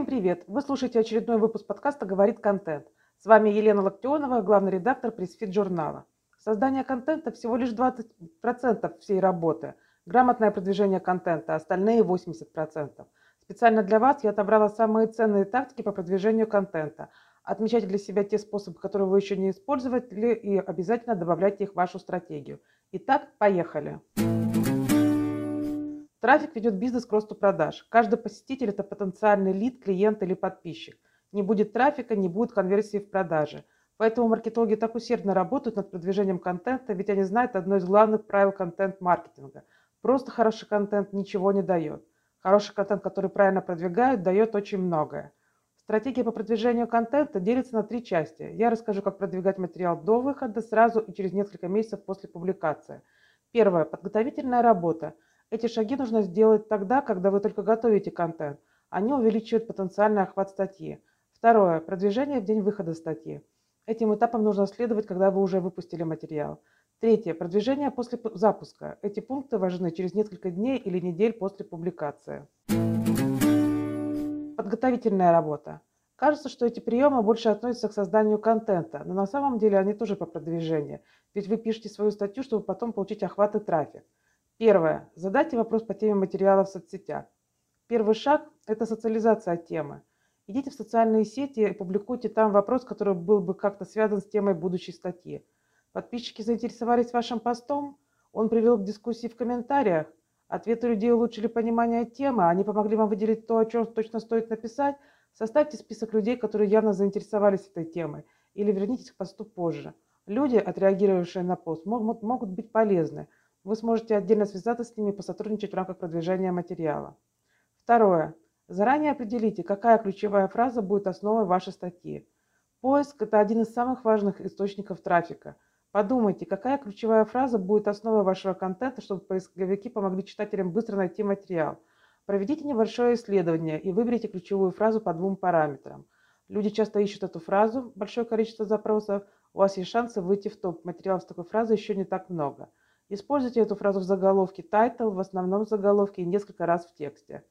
Всем привет! Вы слушаете очередной выпуск подкаста «Говорит контент». С вами Елена Локтионова, главный редактор пресс-фит журнала. Создание контента всего лишь 20% всей работы. Грамотное продвижение контента, остальные 80%. Специально для вас я отобрала самые ценные тактики по продвижению контента. Отмечайте для себя те способы, которые вы еще не использовали, и обязательно добавляйте их в вашу стратегию. Итак, поехали! Трафик ведет бизнес к росту продаж. Каждый посетитель – это потенциальный лид, клиент или подписчик. Не будет трафика, не будет конверсии в продажи. Поэтому маркетологи так усердно работают над продвижением контента, ведь они знают одно из главных правил контент-маркетинга. Просто хороший контент ничего не дает. Хороший контент, который правильно продвигают, дает очень многое. Стратегия по продвижению контента делится на три части. Я расскажу, как продвигать материал до выхода, сразу и через несколько месяцев после публикации. Первое. Подготовительная работа – эти шаги нужно сделать тогда, когда вы только готовите контент. Они увеличивают потенциальный охват статьи. Второе. Продвижение в день выхода статьи. Этим этапом нужно следовать, когда вы уже выпустили материал. Третье. Продвижение после запуска. Эти пункты важны через несколько дней или недель после публикации. Подготовительная работа. Кажется, что эти приемы больше относятся к созданию контента, но на самом деле они тоже по продвижению. Ведь вы пишете свою статью, чтобы потом получить охват и трафик. Первое. Задайте вопрос по теме материала в соцсетях. Первый шаг – это социализация темы. Идите в социальные сети и публикуйте там вопрос, который был бы как-то связан с темой будущей статьи. Подписчики заинтересовались вашим постом? Он привел к дискуссии в комментариях? Ответы людей улучшили понимание темы? Они помогли вам выделить то, о чем точно стоит написать? Составьте список людей, которые явно заинтересовались этой темой. Или вернитесь к посту позже. Люди, отреагировавшие на пост, могут, могут быть полезны – вы сможете отдельно связаться с ними и посотрудничать в рамках продвижения материала. Второе. Заранее определите, какая ключевая фраза будет основой вашей статьи. Поиск – это один из самых важных источников трафика. Подумайте, какая ключевая фраза будет основой вашего контента, чтобы поисковики помогли читателям быстро найти материал. Проведите небольшое исследование и выберите ключевую фразу по двум параметрам. Люди часто ищут эту фразу, большое количество запросов, у вас есть шансы выйти в топ. Материалов с такой фразой еще не так много – Используйте эту фразу в заголовке title, в основном заголовке и несколько раз в тексте.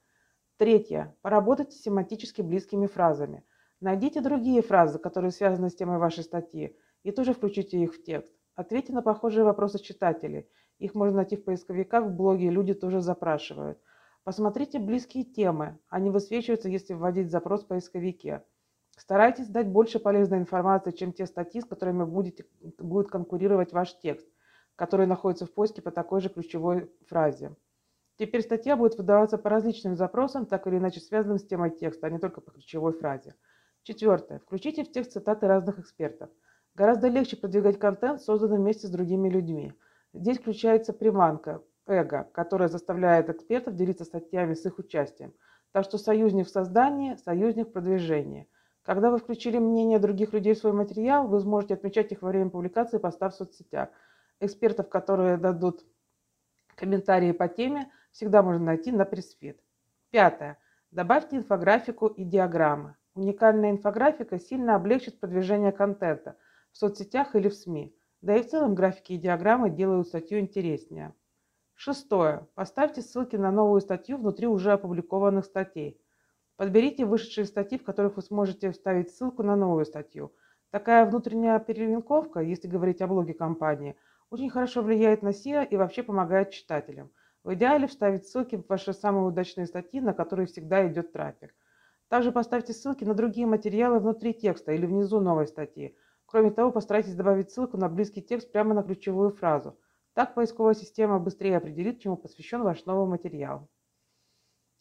Третье. Поработайте с семантически близкими фразами. Найдите другие фразы, которые связаны с темой вашей статьи, и тоже включите их в текст. Ответьте на похожие вопросы читателей. Их можно найти в поисковиках, в блоге, люди тоже запрашивают. Посмотрите близкие темы. Они высвечиваются, если вводить запрос в поисковике. Старайтесь дать больше полезной информации, чем те статьи, с которыми будете, будет конкурировать ваш текст которые находятся в поиске по такой же ключевой фразе. Теперь статья будет выдаваться по различным запросам, так или иначе связанным с темой текста, а не только по ключевой фразе. Четвертое. Включите в текст цитаты разных экспертов. Гораздо легче продвигать контент, созданный вместе с другими людьми. Здесь включается приманка, эго, которая заставляет экспертов делиться статьями с их участием. Так что союзник в создании, союзник в продвижении. Когда вы включили мнение других людей в свой материал, вы сможете отмечать их во время публикации поста в соцсетях – экспертов, которые дадут комментарии по теме, всегда можно найти на Pressfeed. Пятое. Добавьте инфографику и диаграммы. Уникальная инфографика сильно облегчит продвижение контента в соцсетях или в СМИ. Да и в целом графики и диаграммы делают статью интереснее. Шестое. Поставьте ссылки на новую статью внутри уже опубликованных статей. Подберите вышедшие статьи, в которых вы сможете вставить ссылку на новую статью. Такая внутренняя перелинковка, если говорить о блоге компании – очень хорошо влияет на SEO и вообще помогает читателям. В идеале вставить ссылки в ваши самые удачные статьи, на которые всегда идет трафик. Также поставьте ссылки на другие материалы внутри текста или внизу новой статьи. Кроме того, постарайтесь добавить ссылку на близкий текст прямо на ключевую фразу. Так поисковая система быстрее определит, чему посвящен ваш новый материал.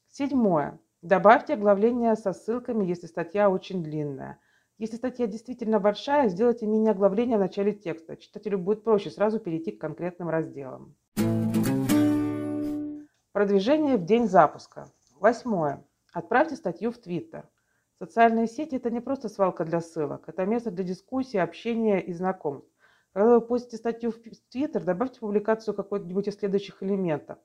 Седьмое. Добавьте оглавление со ссылками, если статья очень длинная. Если статья действительно большая, сделайте мини-оглавление в начале текста. Читателю будет проще сразу перейти к конкретным разделам. Продвижение в день запуска. Восьмое. Отправьте статью в Твиттер. Социальные сети – это не просто свалка для ссылок, это место для дискуссии, общения и знакомств. Когда вы постите статью в Твиттер, добавьте публикацию какой-нибудь из следующих элементов.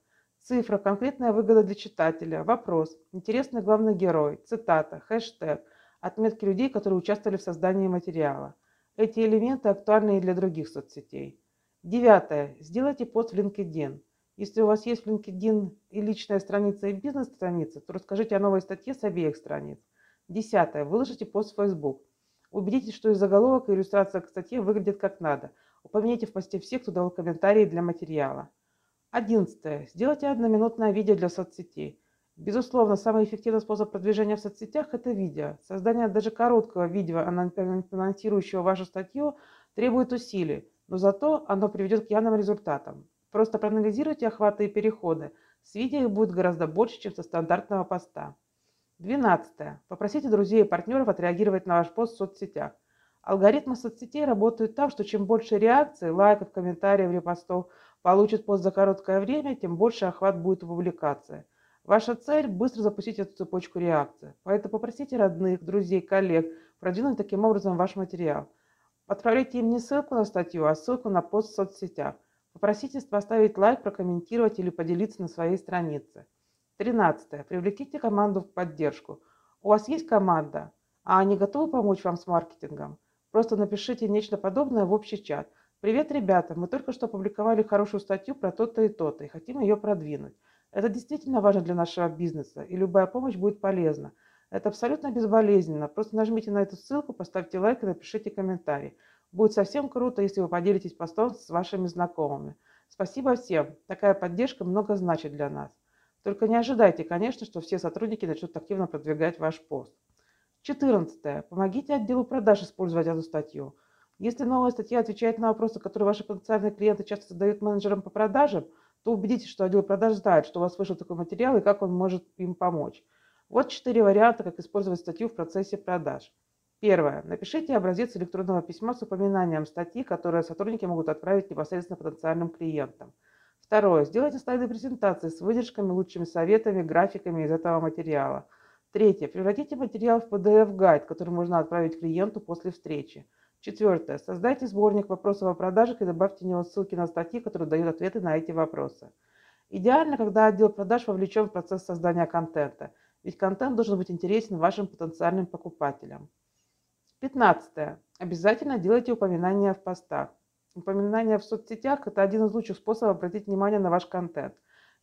Цифра, конкретная выгода для читателя, вопрос, интересный главный герой, цитата, хэштег – отметки людей, которые участвовали в создании материала. Эти элементы актуальны и для других соцсетей. Девятое. Сделайте пост в LinkedIn. Если у вас есть в LinkedIn и личная страница, и бизнес-страница, то расскажите о новой статье с обеих страниц. Десятое. Выложите пост в Facebook. Убедитесь, что и заголовок, и иллюстрация к статье выглядят как надо. Упомяните в посте всех, кто дал комментарии для материала. Одиннадцатое. Сделайте одноминутное видео для соцсетей. Безусловно, самый эффективный способ продвижения в соцсетях – это видео. Создание даже короткого видео, анонсирующего вашу статью, требует усилий, но зато оно приведет к явным результатам. Просто проанализируйте охваты и переходы. С видео их будет гораздо больше, чем со стандартного поста. Двенадцатое. Попросите друзей и партнеров отреагировать на ваш пост в соцсетях. Алгоритмы соцсетей работают так, что чем больше реакций, лайков, комментариев, репостов получит пост за короткое время, тем больше охват будет у публикации. Ваша цель – быстро запустить эту цепочку реакций. Поэтому попросите родных, друзей, коллег продвинуть таким образом ваш материал. Отправляйте им не ссылку на статью, а ссылку на пост в соцсетях. Попросите поставить лайк, прокомментировать или поделиться на своей странице. Тринадцатое. Привлеките команду в поддержку. У вас есть команда, а они готовы помочь вам с маркетингом? Просто напишите нечто подобное в общий чат. Привет, ребята, мы только что опубликовали хорошую статью про то-то и то-то и хотим ее продвинуть. Это действительно важно для нашего бизнеса, и любая помощь будет полезна. Это абсолютно безболезненно. Просто нажмите на эту ссылку, поставьте лайк и напишите комментарий. Будет совсем круто, если вы поделитесь постом с вашими знакомыми. Спасибо всем. Такая поддержка много значит для нас. Только не ожидайте, конечно, что все сотрудники начнут активно продвигать ваш пост. 14. Помогите отделу продаж использовать эту статью. Если новая статья отвечает на вопросы, которые ваши потенциальные клиенты часто задают менеджерам по продажам, то убедитесь, что отдел продаж знает, что у вас вышел такой материал и как он может им помочь. Вот четыре варианта, как использовать статью в процессе продаж. Первое. Напишите образец электронного письма с упоминанием статьи, которые сотрудники могут отправить непосредственно потенциальным клиентам. Второе. Сделайте слайды презентации с выдержками, лучшими советами, графиками из этого материала. Третье. Превратите материал в PDF-гайд, который можно отправить клиенту после встречи. Четвертое. Создайте сборник вопросов о продажах и добавьте в него ссылки на статьи, которые дают ответы на эти вопросы. Идеально, когда отдел продаж вовлечен в процесс создания контента, ведь контент должен быть интересен вашим потенциальным покупателям. Пятнадцатое. Обязательно делайте упоминания в постах. Упоминания в соцсетях – это один из лучших способов обратить внимание на ваш контент.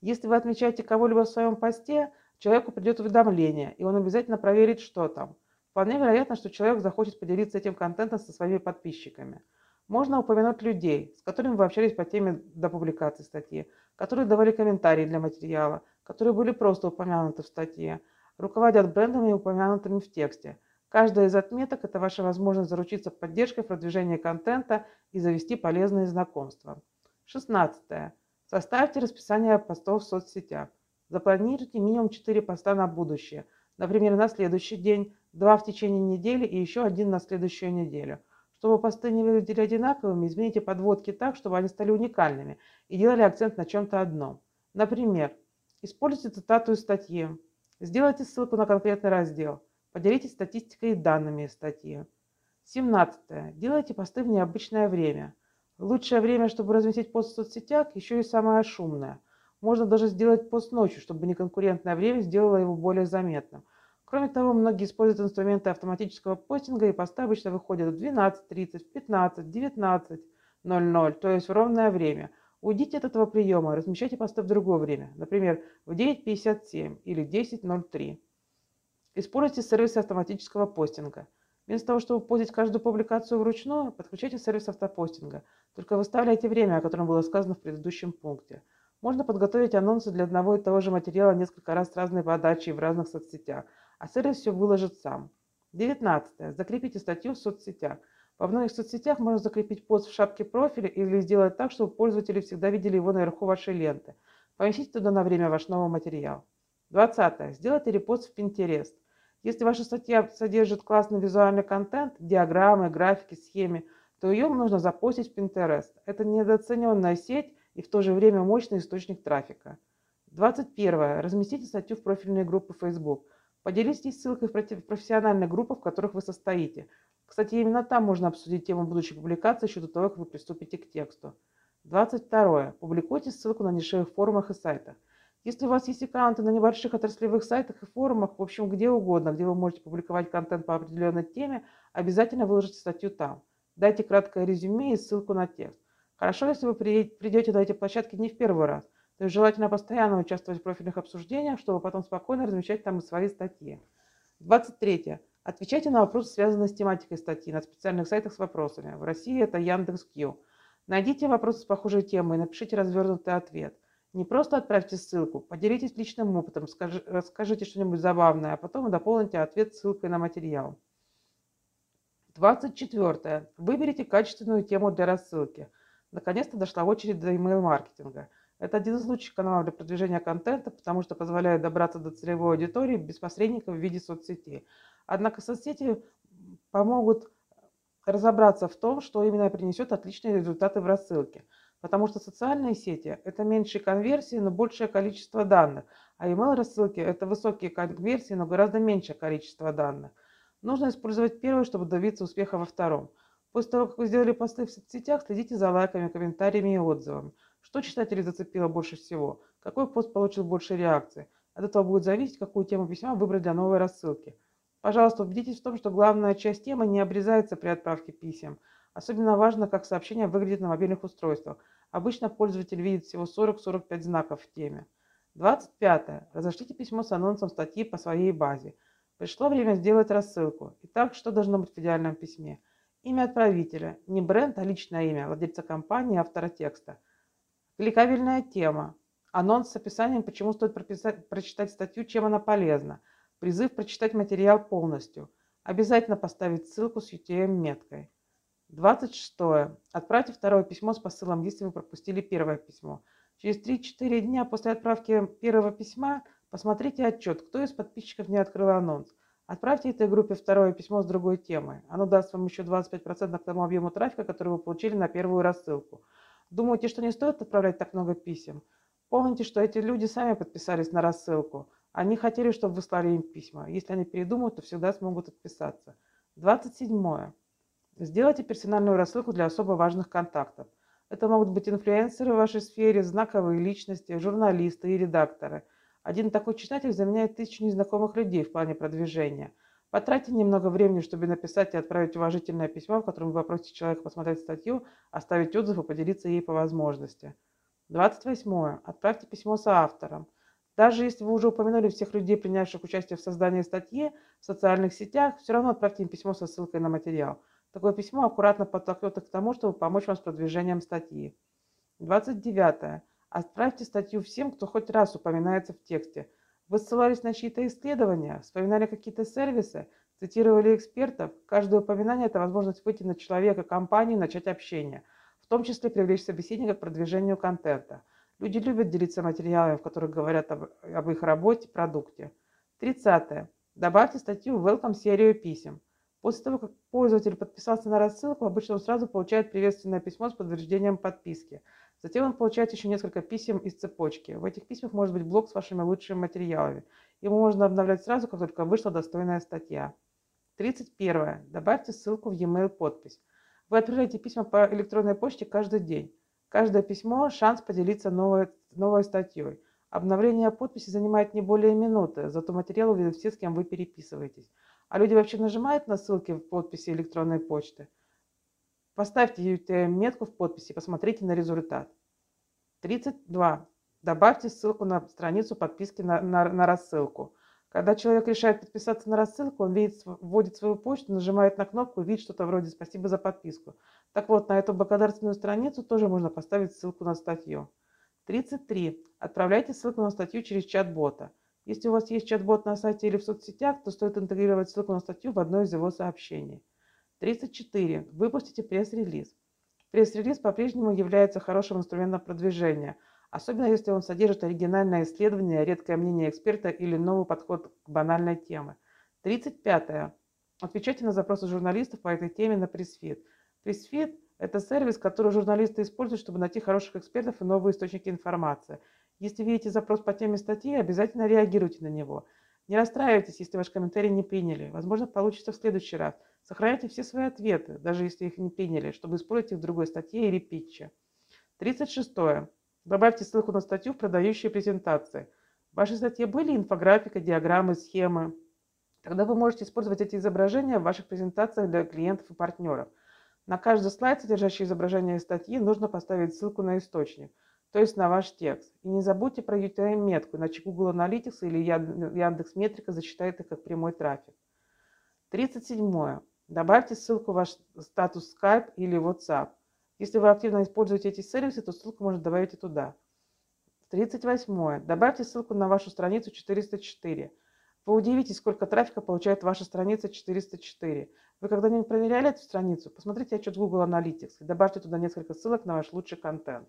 Если вы отмечаете кого-либо в своем посте, человеку придет уведомление, и он обязательно проверит, что там. Вполне вероятно, что человек захочет поделиться этим контентом со своими подписчиками. Можно упомянуть людей, с которыми вы общались по теме до публикации статьи, которые давали комментарии для материала, которые были просто упомянуты в статье, руководят брендами, упомянутыми в тексте – Каждая из отметок – это ваша возможность заручиться поддержкой в продвижении контента и завести полезные знакомства. 16. Составьте расписание постов в соцсетях. Запланируйте минимум 4 поста на будущее. Например, на следующий день, 2 в течение недели и еще один на следующую неделю. Чтобы посты не выглядели одинаковыми, измените подводки так, чтобы они стали уникальными и делали акцент на чем-то одном. Например, используйте цитату из статьи. Сделайте ссылку на конкретный раздел – Поделитесь статистикой и данными из статьи. 17. Делайте посты в необычное время. Лучшее время, чтобы разместить пост в соцсетях, еще и самое шумное. Можно даже сделать пост ночью, чтобы неконкурентное время сделало его более заметным. Кроме того, многие используют инструменты автоматического постинга, и посты обычно выходят в 12.30, в 15, 19.00, то есть в ровное время. Уйдите от этого приема, размещайте посты в другое время, например, в 9.57 или 10.03. Используйте сервисы автоматического постинга. Вместо того, чтобы постить каждую публикацию вручную, подключайте сервис автопостинга. Только выставляйте время, о котором было сказано в предыдущем пункте. Можно подготовить анонсы для одного и того же материала несколько раз с разной подачей в разных соцсетях, а сервис все выложит сам. 19. Закрепите статью в соцсетях. Во многих соцсетях можно закрепить пост в шапке профиля или сделать так, чтобы пользователи всегда видели его наверху вашей ленты. Поместите туда на время ваш новый материал. 20. Сделайте репост в Pinterest. Если ваша статья содержит классный визуальный контент, диаграммы, графики, схемы, то ее нужно запостить в Pinterest. Это недооцененная сеть и в то же время мощный источник трафика. 21. Разместите статью в профильные группы Facebook. Поделитесь ссылкой в профессиональные группы, в которых вы состоите. Кстати, именно там можно обсудить тему будущей публикации еще до того, как вы приступите к тексту. 22. Публикуйте ссылку на нишевых форумах и сайтах. Если у вас есть аккаунты на небольших отраслевых сайтах и форумах, в общем, где угодно, где вы можете публиковать контент по определенной теме, обязательно выложите статью там. Дайте краткое резюме и ссылку на текст. Хорошо, если вы придете на эти площадки не в первый раз. То есть желательно постоянно участвовать в профильных обсуждениях, чтобы потом спокойно размещать там и свои статьи. 23. Отвечайте на вопросы, связанные с тематикой статьи на специальных сайтах с вопросами. В России это Яндекс.Кью. Найдите вопросы с похожей темой и напишите развернутый ответ. Не просто отправьте ссылку, поделитесь личным опытом, скажи, расскажите что-нибудь забавное, а потом дополните ответ ссылкой на материал. 24. Выберите качественную тему для рассылки. Наконец-то дошла очередь до email-маркетинга. Это один из лучших каналов для продвижения контента, потому что позволяет добраться до целевой аудитории без посредников в виде соцсетей. Однако соцсети помогут разобраться в том, что именно принесет отличные результаты в рассылке. Потому что социальные сети – это меньшие конверсии, но большее количество данных, а email рассылки – это высокие конверсии, но гораздо меньшее количество данных. Нужно использовать первое, чтобы добиться успеха во втором. После того, как вы сделали посты в соцсетях, следите за лайками, комментариями и отзывами. Что читателей зацепило больше всего? Какой пост получил больше реакций? От этого будет зависеть, какую тему письма выбрать для новой рассылки. Пожалуйста, убедитесь в том, что главная часть темы не обрезается при отправке писем. Особенно важно, как сообщение выглядит на мобильных устройствах. Обычно пользователь видит всего 40-45 знаков в теме. 25. Разошлите письмо с анонсом статьи по своей базе. Пришло время сделать рассылку. Итак, что должно быть в идеальном письме? Имя отправителя. Не бренд, а личное имя владельца компании, автора текста. Кликабельная тема. Анонс с описанием, почему стоит прочитать статью, чем она полезна. Призыв прочитать материал полностью. Обязательно поставить ссылку с UTM-меткой. 26. Отправьте второе письмо с посылом, если вы пропустили первое письмо. Через 3-4 дня после отправки первого письма Посмотрите отчет, кто из подписчиков не открыл анонс. Отправьте этой группе второе письмо с другой темой. Оно даст вам еще 25% к тому объему трафика, который вы получили на первую рассылку. Думаете, что не стоит отправлять так много писем? Помните, что эти люди сами подписались на рассылку. Они хотели, чтобы вы слали им письма. Если они передумают, то всегда смогут отписаться. 27. Сделайте персональную рассылку для особо важных контактов. Это могут быть инфлюенсеры в вашей сфере, знаковые личности, журналисты и редакторы – один такой читатель заменяет тысячу незнакомых людей в плане продвижения. Потратьте немного времени, чтобы написать и отправить уважительное письмо, в котором вы попросите человека посмотреть статью, оставить отзыв и поделиться ей по возможности. 28. Отправьте письмо соавтором. Даже если вы уже упомянули всех людей, принявших участие в создании статьи в социальных сетях, все равно отправьте им письмо со ссылкой на материал. Такое письмо аккуратно подтолкнет их к тому, чтобы помочь вам с продвижением статьи. 29. Отправьте статью всем, кто хоть раз упоминается в тексте. Вы ссылались на чьи-то исследования, вспоминали какие-то сервисы, цитировали экспертов. Каждое упоминание – это возможность выйти на человека, компанию начать общение, в том числе привлечь собеседника к продвижению контента. Люди любят делиться материалами, в которых говорят об, об их работе, продукте. 30. Добавьте статью в Welcome серию писем. После того, как пользователь подписался на рассылку, обычно он сразу получает приветственное письмо с подтверждением подписки. Затем он получает еще несколько писем из цепочки. В этих письмах может быть блок с вашими лучшими материалами. Его можно обновлять сразу, как только вышла достойная статья. 31. Добавьте ссылку в e-mail подпись. Вы отправляете письма по электронной почте каждый день. Каждое письмо – шанс поделиться новой, новой статьей. Обновление подписи занимает не более минуты, зато материал увидят все, с кем вы переписываетесь. А люди вообще нажимают на ссылки в подписи электронной почты – Поставьте UTM-метку в подписи посмотрите на результат. 32. Добавьте ссылку на страницу подписки на, на, на рассылку. Когда человек решает подписаться на рассылку, он видит, вводит свою почту, нажимает на кнопку и видит что-то вроде «Спасибо за подписку». Так вот, на эту благодарственную страницу тоже можно поставить ссылку на статью. 33. Отправляйте ссылку на статью через чат-бота. Если у вас есть чат-бот на сайте или в соцсетях, то стоит интегрировать ссылку на статью в одно из его сообщений. 34. Выпустите пресс-релиз. Пресс-релиз по-прежнему является хорошим инструментом продвижения, особенно если он содержит оригинальное исследование, редкое мнение эксперта или новый подход к банальной теме. 35. Отвечайте на запросы журналистов по этой теме на Pressfeed. Pressfeed – это сервис, который журналисты используют, чтобы найти хороших экспертов и новые источники информации. Если видите запрос по теме статьи, обязательно реагируйте на него. Не расстраивайтесь, если ваш комментарий не приняли. Возможно, получится в следующий раз – Сохраняйте все свои ответы, даже если их не приняли, чтобы использовать их в другой статье или питче. 36. Добавьте ссылку на статью в продающие презентации. В вашей статье были инфографика, диаграммы, схемы. Тогда вы можете использовать эти изображения в ваших презентациях для клиентов и партнеров. На каждый слайд, содержащий изображение статьи, нужно поставить ссылку на источник. то есть на ваш текст. И не забудьте про UTM-метку, иначе Google Analytics или Яндекс Метрика засчитает их как прямой трафик. 37. Добавьте ссылку в ваш статус Skype или WhatsApp. Если вы активно используете эти сервисы, то ссылку можно добавить и туда. 38. Добавьте ссылку на вашу страницу 404. Вы удивитесь, сколько трафика получает ваша страница 404. Вы когда-нибудь проверяли эту страницу? Посмотрите отчет Google Analytics и добавьте туда несколько ссылок на ваш лучший контент.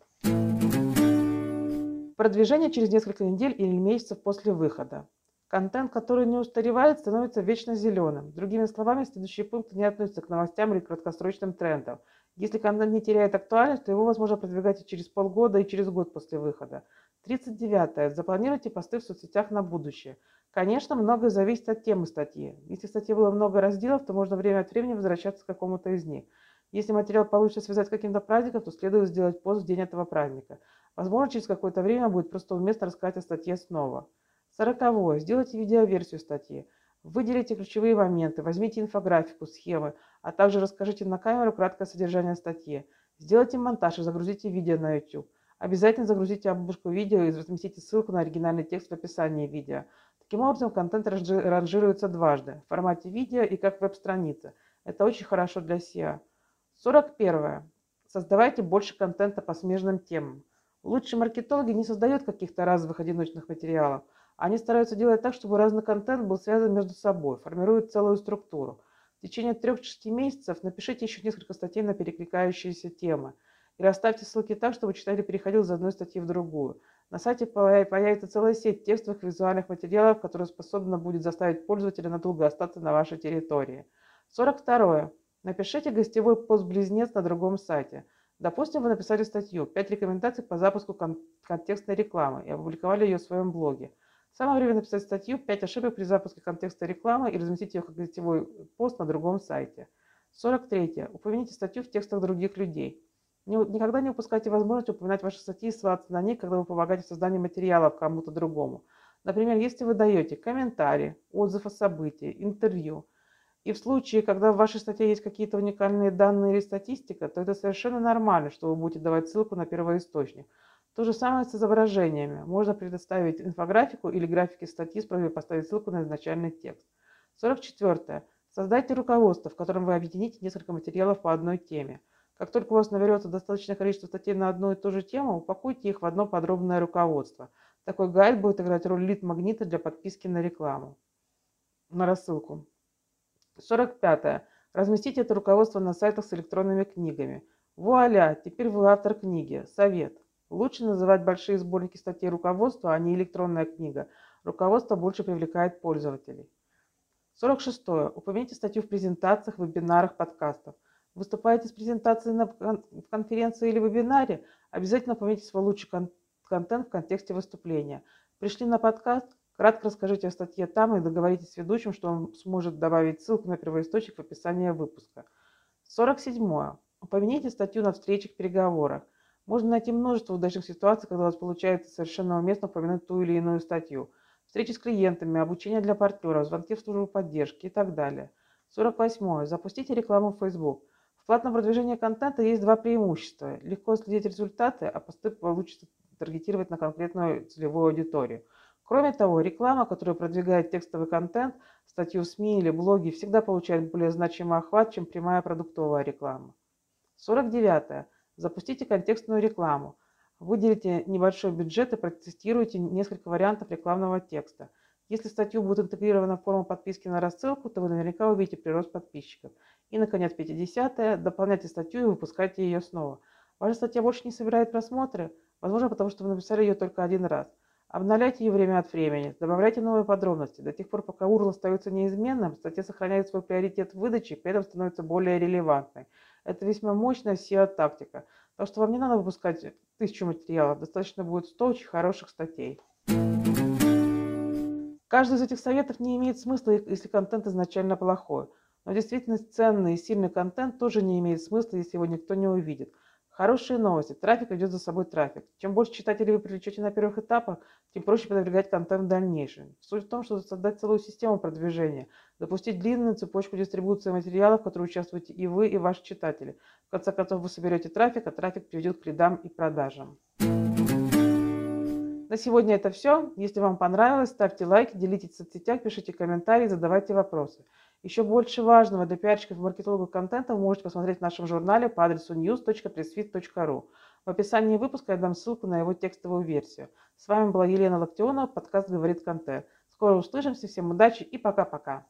Продвижение через несколько недель или месяцев после выхода. Контент, который не устаревает, становится вечно зеленым. Другими словами, следующие пункты не относятся к новостям или краткосрочным трендам. Если контент не теряет актуальность, то его возможно продвигать и через полгода, и через год после выхода. 39. Запланируйте посты в соцсетях на будущее. Конечно, многое зависит от темы статьи. Если в статье было много разделов, то можно время от времени возвращаться к какому-то из них. Если материал получится связать с каким-то праздником, то следует сделать пост в день этого праздника. Возможно, через какое-то время будет просто уместно рассказать о статье снова. Сороковое. Сделайте видеоверсию статьи. Выделите ключевые моменты, возьмите инфографику, схемы, а также расскажите на камеру краткое содержание статьи. Сделайте монтаж и загрузите видео на YouTube. Обязательно загрузите обложку видео и разместите ссылку на оригинальный текст в описании видео. Таким образом, контент ранжируется дважды, в формате видео и как веб-страница. Это очень хорошо для SEO. 41. Создавайте больше контента по смежным темам. Лучшие маркетологи не создают каких-то разовых одиночных материалов. Они стараются делать так, чтобы разный контент был связан между собой, формируют целую структуру. В течение 3-6 месяцев напишите еще несколько статей на перекликающиеся темы. И расставьте ссылки так, чтобы читатель переходил из одной статьи в другую. На сайте появится целая сеть текстовых и визуальных материалов, которая способна будет заставить пользователя надолго остаться на вашей территории. 42. Напишите гостевой пост-близнец на другом сайте – Допустим, вы написали статью «5 рекомендаций по запуску кон- контекстной рекламы» и опубликовали ее в своем блоге. Самое время написать статью «5 ошибок при запуске контекстной рекламы» и разместить ее как гостевой пост на другом сайте. 43. Упомяните статью в текстах других людей. Никогда не упускайте возможность упоминать ваши статьи и ссылаться на них, когда вы помогаете в создании материалов кому-то другому. Например, если вы даете комментарий, отзыв о событии, интервью – и в случае, когда в вашей статье есть какие-то уникальные данные или статистика, то это совершенно нормально, что вы будете давать ссылку на первоисточник. То же самое с изображениями. Можно предоставить инфографику или графики статьи с просьбой поставить ссылку на изначальный текст. 44. Создайте руководство, в котором вы объедините несколько материалов по одной теме. Как только у вас наберется достаточное количество статей на одну и ту же тему, упакуйте их в одно подробное руководство. Такой гайд будет играть роль лид-магнита для подписки на рекламу, на рассылку. 45. Разместите это руководство на сайтах с электронными книгами. Вуаля, теперь вы автор книги. Совет. Лучше называть большие сборники статей руководства, а не электронная книга. Руководство больше привлекает пользователей. 46. Упомяните статью в презентациях, вебинарах, подкастах. Выступаете с презентацией на, конференции или вебинаре? Обязательно упомяните свой лучший кон- контент в контексте выступления. Пришли на подкаст? Кратко расскажите о статье там и договоритесь с ведущим, что он сможет добавить ссылку на первоисточник в описании выпуска. 47. Упомяните статью на встречах, переговорах. Можно найти множество удачных ситуаций, когда у вас получается совершенно уместно упомянуть ту или иную статью. Встречи с клиентами, обучение для партнеров, звонки в службу поддержки и так далее. 48. Запустите рекламу в Facebook. В платном продвижении контента есть два преимущества. Легко следить результаты, а посты получится таргетировать на конкретную целевую аудиторию – Кроме того, реклама, которая продвигает текстовый контент, статью в СМИ или блоги, всегда получает более значимый охват, чем прямая продуктовая реклама. 49. Запустите контекстную рекламу. Выделите небольшой бюджет и протестируйте несколько вариантов рекламного текста. Если статью будет интегрирована форма подписки на рассылку, то вы наверняка увидите прирост подписчиков. И, наконец, 50. Дополняйте статью и выпускайте ее снова. Ваша статья больше не собирает просмотры? Возможно, потому что вы написали ее только один раз. Обновляйте ее время от времени, добавляйте новые подробности. До тех пор, пока URL остается неизменным, статья сохраняет свой приоритет в выдаче и при этом становится более релевантной. Это весьма мощная SEO-тактика. Так что вам не надо выпускать тысячу материалов, достаточно будет 100 очень хороших статей. Каждый из этих советов не имеет смысла, если контент изначально плохой. Но действительно ценный и сильный контент тоже не имеет смысла, если его никто не увидит. Хорошие новости. Трафик идет за собой трафик. Чем больше читателей вы привлечете на первых этапах, тем проще продвигать контент в дальнейшем. Суть в том, что создать целую систему продвижения, запустить длинную цепочку дистрибуции материалов, в которой участвуете и вы, и ваши читатели. В конце концов, вы соберете трафик, а трафик приведет к лидам и продажам. На сегодня это все. Если вам понравилось, ставьте лайки, делитесь в соцсетях, пишите комментарии, задавайте вопросы. Еще больше важного для пиарщиков и маркетологов контента вы можете посмотреть в нашем журнале по адресу news.pressfit.ru. В описании выпуска я дам ссылку на его текстовую версию. С вами была Елена Локтионова, подкаст «Говорит Контент». Скоро услышимся, всем удачи и пока-пока.